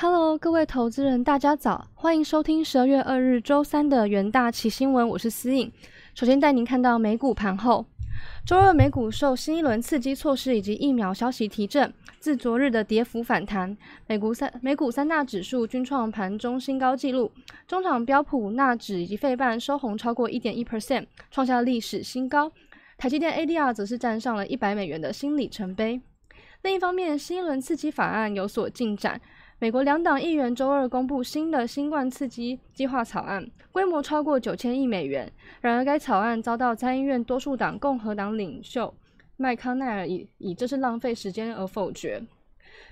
Hello，各位投资人，大家早，欢迎收听十二月二日周三的元大旗新闻，我是思颖。首先带您看到美股盘后，周二美股受新一轮刺激措施以及疫苗消息提振，自昨日的跌幅反弹，美股三美股三大指数均创盘中新高纪录，中场标普、纳指以及费半收红超过一点一 percent，创下历史新高。台积电 ADR 则是站上了一百美元的新里程碑。另一方面，新一轮刺激法案有所进展。美国两党议员周二公布新的新冠刺激计划草案，规模超过九千亿美元。然而，该草案遭到参议院多数党共和党领袖麦康奈尔以以这是浪费时间而否决。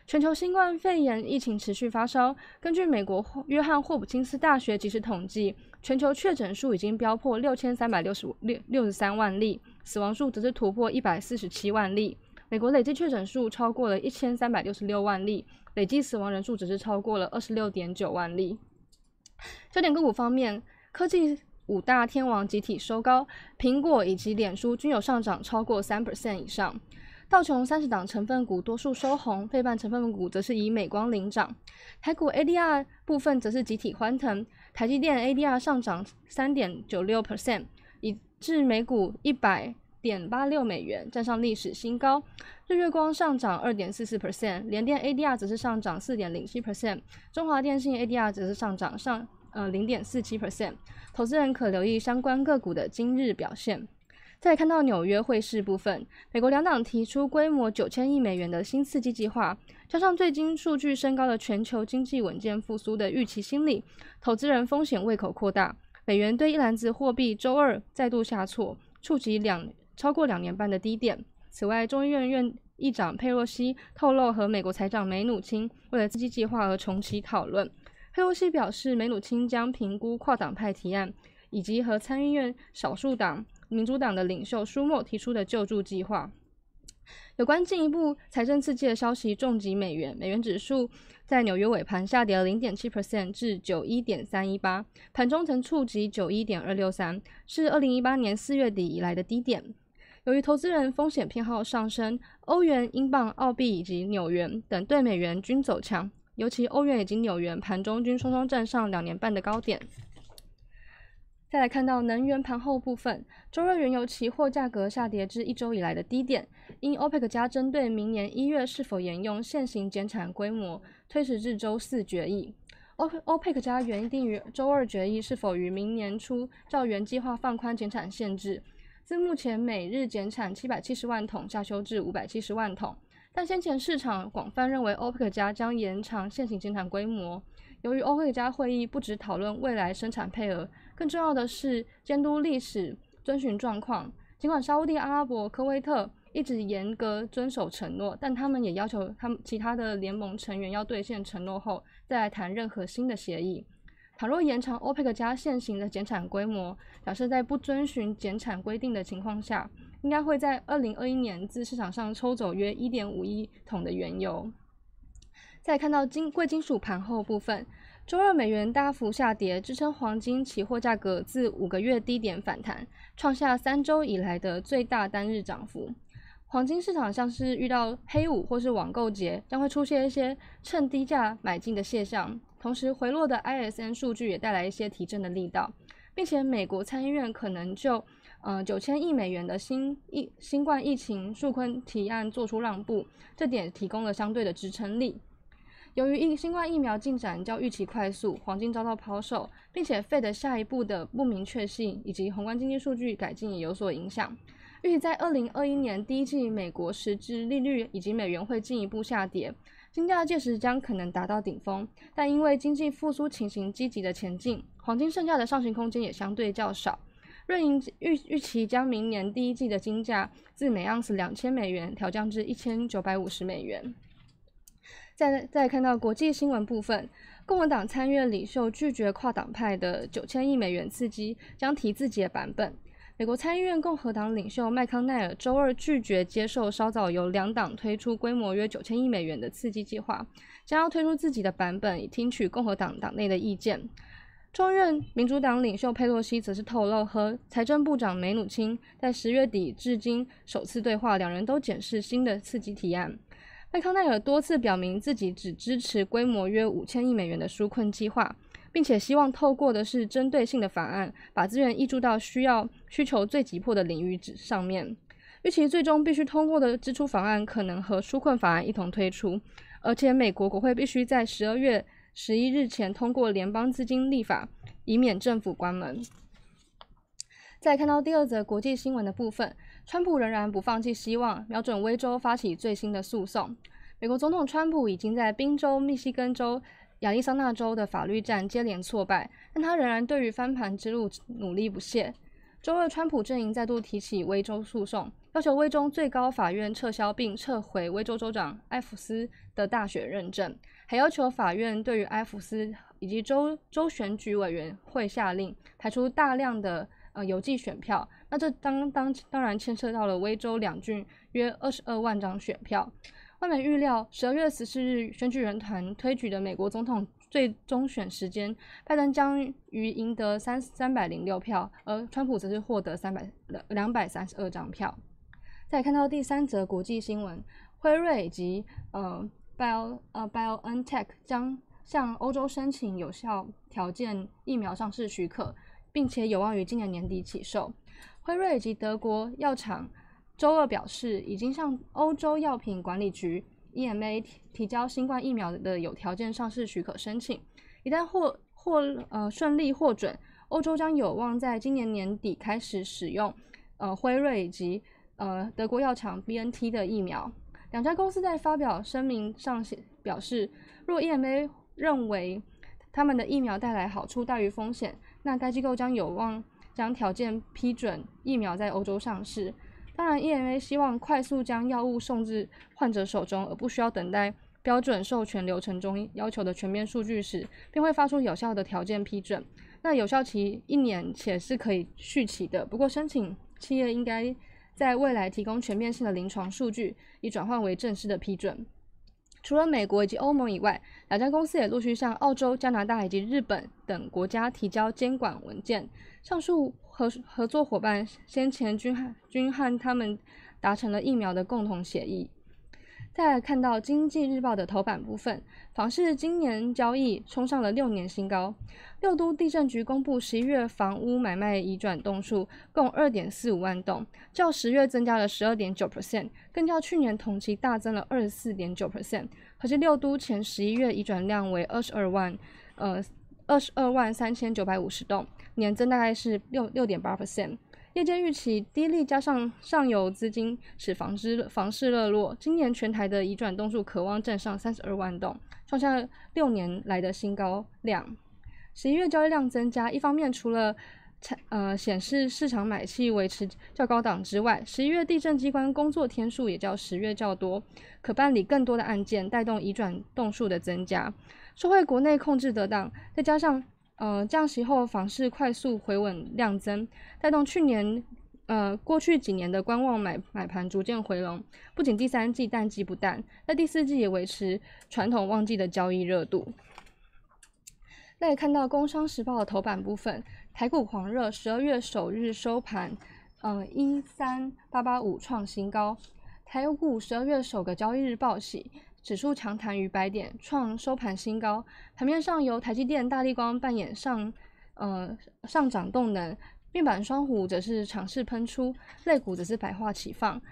全球新冠肺炎疫情持续发烧，根据美国约翰霍普金斯大学即时统计，全球确诊数已经飙破六千三百六十五六六十三万例，死亡数则是突破一百四十七万例。美国累计确诊数超过了一千三百六十六万例。累计死亡人数只是超过了二十六点九万例。焦点个股方面，科技五大天王集体收高，苹果以及脸书均有上涨超过三 percent 以上。道琼三十档成分股多数收红，费半成分股则是以美光领涨。台股 ADR 部分则是集体欢腾，台积电 ADR 上涨三点九六 percent，以至每股一百。点八六美元，站上历史新高。日月光上涨二点四四 percent，联电 ADR 则是上涨四点零七 percent，中华电信 ADR 则是上涨上呃零点四七 percent。投资人可留意相关个股的今日表现。再看到纽约汇市部分，美国两党提出规模九千亿美元的新刺激计划，加上最近数据升高的全球经济稳健复苏的预期心理，投资人风险胃口扩大，美元对一篮子货币周二再度下挫，触及两。超过两年半的低点。此外，众议院院议长佩洛西透露，和美国财长梅努钦为了刺激计划而重启讨论。佩洛西表示，梅努钦将评估跨党派提案，以及和参议院少数党民主党的领袖舒默提出的救助计划。有关进一步财政刺激的消息重击美元，美元指数在纽约尾盘下跌了零点七 percent 至九一点三一八，盘中曾触及九一点二六三，是二零一八年四月底以来的低点。由于投资人风险偏好上升，欧元、英镑、澳币以及纽元等对美元均走强，尤其欧元以及纽元盘中均双双站上两年半的高点。再来看到能源盘后部分，周二原油期货价格下跌至一周以来的低点，因 OPEC 加针对明年一月是否沿用现行减产规模，推迟至周四决议。欧 OPEC 加原定于周二决议是否于明年初照原计划放宽减产限制。自目前每日减产七百七十万桶下修至五百七十万桶，但先前市场广泛认为欧佩克加将延长现行减产规模。由于欧佩克加会议不只讨论未来生产配额，更重要的是监督历史遵循状况。尽管沙地阿拉伯、科威特一直严格遵守承诺，但他们也要求他们其他的联盟成员要兑现承诺后再来谈任何新的协议。倘若延长 OPEC 加现行的减产规模，表示在不遵循减产规定的情况下，应该会在二零二一年自市场上抽走约一点五亿桶的原油。再看到金贵金属盘后部分，周二美元大幅下跌，支撑黄金期货价格自五个月低点反弹，创下三周以来的最大单日涨幅。黄金市场像是遇到黑五或是网购节，将会出现一些趁低价买进的现象。同时，回落的 ISN 数据也带来一些提振的力道，并且美国参议院可能就呃九千亿美元的新疫新冠疫情纾困提案做出让步，这点提供了相对的支撑力。由于疫新冠疫苗进展较预期快速，黄金遭到抛售，并且 Fed 下一步的不明确性以及宏观经济数据改进也有所影响。预计在二零二一年第一季，美国实质利率以及美元会进一步下跌，金价届时将可能达到顶峰。但因为经济复苏情形积极的前进，黄金剩下的上行空间也相对较少。瑞银预预期将明年第一季的金价自每盎司两千美元调降至一千九百五十美元。再再看到国际新闻部分，共和党参院领袖拒绝跨党派的九千亿美元刺激，将提自己的版本。美国参议院共和党领袖麦康奈尔周二拒绝接受稍早由两党推出规模约九千亿美元的刺激计划，将要推出自己的版本以听取共和党党内的意见。众院民主党领袖佩洛西则是透露，和财政部长梅努钦在十月底至今首次对话，两人都检视新的刺激提案。麦康奈尔多次表明自己只支持规模约五千亿美元的纾困计划，并且希望透过的是针对性的法案，把资源挹注到需要需求最急迫的领域上面。预期最终必须通过的支出法案可能和纾困法案一同推出，而且美国国会必须在十二月十一日前通过联邦资金立法，以免政府关门。再看到第二则国际新闻的部分，川普仍然不放弃希望，瞄准威州发起最新的诉讼。美国总统川普已经在宾州、密西根州、亚利桑那州的法律战接连挫败，但他仍然对于翻盘之路努力不懈。周二，川普阵营再度提起威州诉讼，要求威州最高法院撤销并撤回威州州长埃弗斯的大选认证，还要求法院对于埃弗斯以及州州选举委员会下令排除大量的。呃，邮寄选票，那这当当当然牵涉到了威州两郡约二十二万张选票。外媒预料，十二月十四日选举人团推举的美国总统最终选时间，拜登将于赢得三三百零六票，而川普则是获得三百两两百三十二张票。再看到第三则国际新闻，辉瑞以及呃 Bio 呃 BioNTech 将向欧洲申请有效条件疫苗上市许可。并且有望于今年年底起售。辉瑞以及德国药厂周二表示，已经向欧洲药品管理局 （EMA） 提提交新冠疫苗的有条件上市许可申请。一旦获获呃顺利获准，欧洲将有望在今年年底开始使用呃辉瑞以及呃德国药厂 BNT 的疫苗。两家公司在发表声明上写表示，若 EMA 认为他们的疫苗带来好处大于风险。那该机构将有望将条件批准疫苗在欧洲上市。当然，EMA 希望快速将药物送至患者手中，而不需要等待标准授权流程中要求的全面数据时，便会发出有效的条件批准。那有效期一年，且是可以续期的。不过，申请企业应该在未来提供全面性的临床数据，以转换为正式的批准。除了美国以及欧盟以外，两家公司也陆续向澳洲、加拿大以及日本等国家提交监管文件。上述合合作伙伴先前均和均和他们达成了疫苗的共同协议。再来看到《经济日报》的头版部分，房市今年交易冲上了六年新高。六都地震局公布十一月房屋买卖移转栋数共二点四五万栋，较十月增加了十二点九 percent，更较去年同期大增了二十四点九 percent。可是六都前十一月移转量为二十二万，呃，二十二万三千九百五十栋，年增大概是六六点八 percent。业界预期低利加上上游资金使房市房市热络，今年全台的移转栋数可望站上三十二万栋，创下六年来的新高量。十一月交易量增加，一方面除了呃显示市场买气维持较高档之外，十一月地震机关工作天数也较十月较多，可办理更多的案件，带动移转栋数的增加。社会国内控制得当，再加上。呃，降息后房市快速回稳量增，带动去年呃过去几年的观望买买盘逐渐回笼。不仅第三季淡季不淡，在第四季也维持传统旺季的交易热度。那也看到《工商时报》的头版部分，台股狂热，十二月首日收盘，嗯一三八八五创新高，台股十二月首个交易日报喜。指数强弹逾百点，创收盘新高。盘面上由台积电、大立光扮演上呃上涨动能，面板双虎则是强势喷出，类股则是百花齐放。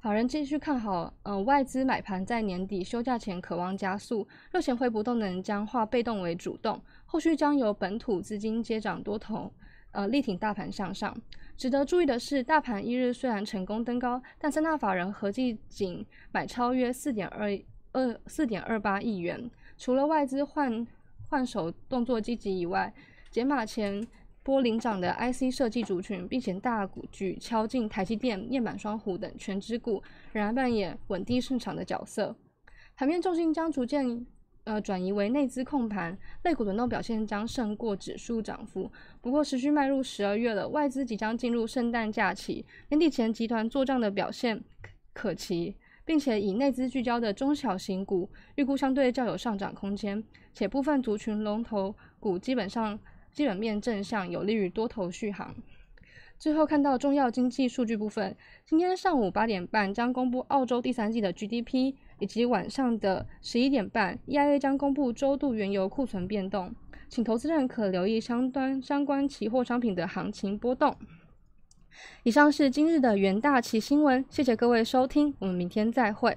法人继续看好，呃外资买盘在年底休假前渴望加速，热钱回补动能将化被动为主动，后续将由本土资金接掌多头，呃力挺大盘向上。值得注意的是，大盘一日虽然成功登高，但三大法人合计仅买超约四点二。二四点二八亿元，除了外资换换手动作积极以外，解码前波领涨的 IC 设计族群，并且大股举敲进台积电、面板双虎等全指股，仍然扮演稳定市场的角色。盘面重心将逐渐呃转移为内资控盘，类股轮动表现将胜过指数涨幅。不过，持续迈入十二月了，外资即将进入圣诞假期，年底前集团做账的表现可期。并且以内资聚焦的中小型股，预估相对较有上涨空间，且部分族群龙头股基本上基本面正向，有利于多头续航。最后看到重要经济数据部分，今天上午八点半将公布澳洲第三季的 GDP，以及晚上的十一点半，EIA 将公布周度原油库存变动，请投资人可留意相关相关期货商品的行情波动。以上是今日的元大旗新闻，谢谢各位收听，我们明天再会。